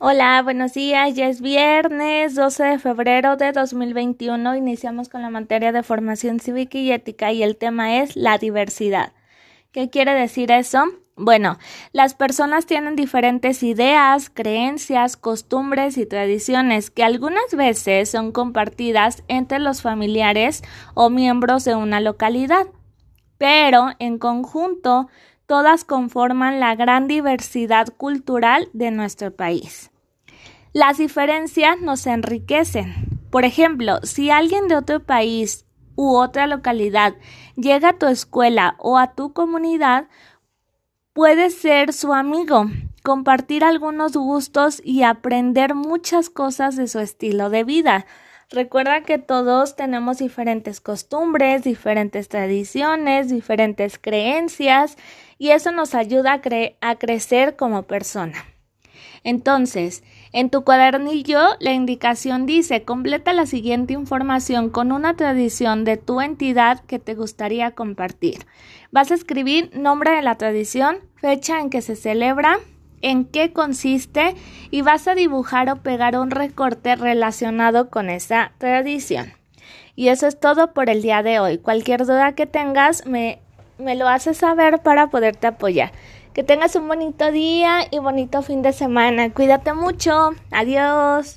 Hola, buenos días. Ya es viernes 12 de febrero de 2021. Iniciamos con la materia de formación cívica y ética y el tema es la diversidad. ¿Qué quiere decir eso? Bueno, las personas tienen diferentes ideas, creencias, costumbres y tradiciones que algunas veces son compartidas entre los familiares o miembros de una localidad, pero en conjunto todas conforman la gran diversidad cultural de nuestro país. Las diferencias nos enriquecen. Por ejemplo, si alguien de otro país u otra localidad llega a tu escuela o a tu comunidad, puedes ser su amigo, compartir algunos gustos y aprender muchas cosas de su estilo de vida. Recuerda que todos tenemos diferentes costumbres, diferentes tradiciones, diferentes creencias y eso nos ayuda a, crecer como persona. Entonces, en tu cuadernillo la indicación dice completa la siguiente información con una tradición de tu entidad que te gustaría compartir. Vas a escribir nombre de la tradición, fecha en que se celebra, en qué consiste y vas a dibujar o pegar un recorte relacionado con esa tradición. Y eso es todo por el día de hoy. Cualquier duda que tengas me, me lo haces saber para poderte apoyar. Que tengas un bonito día y bonito fin de semana. Cuídate mucho. Adiós.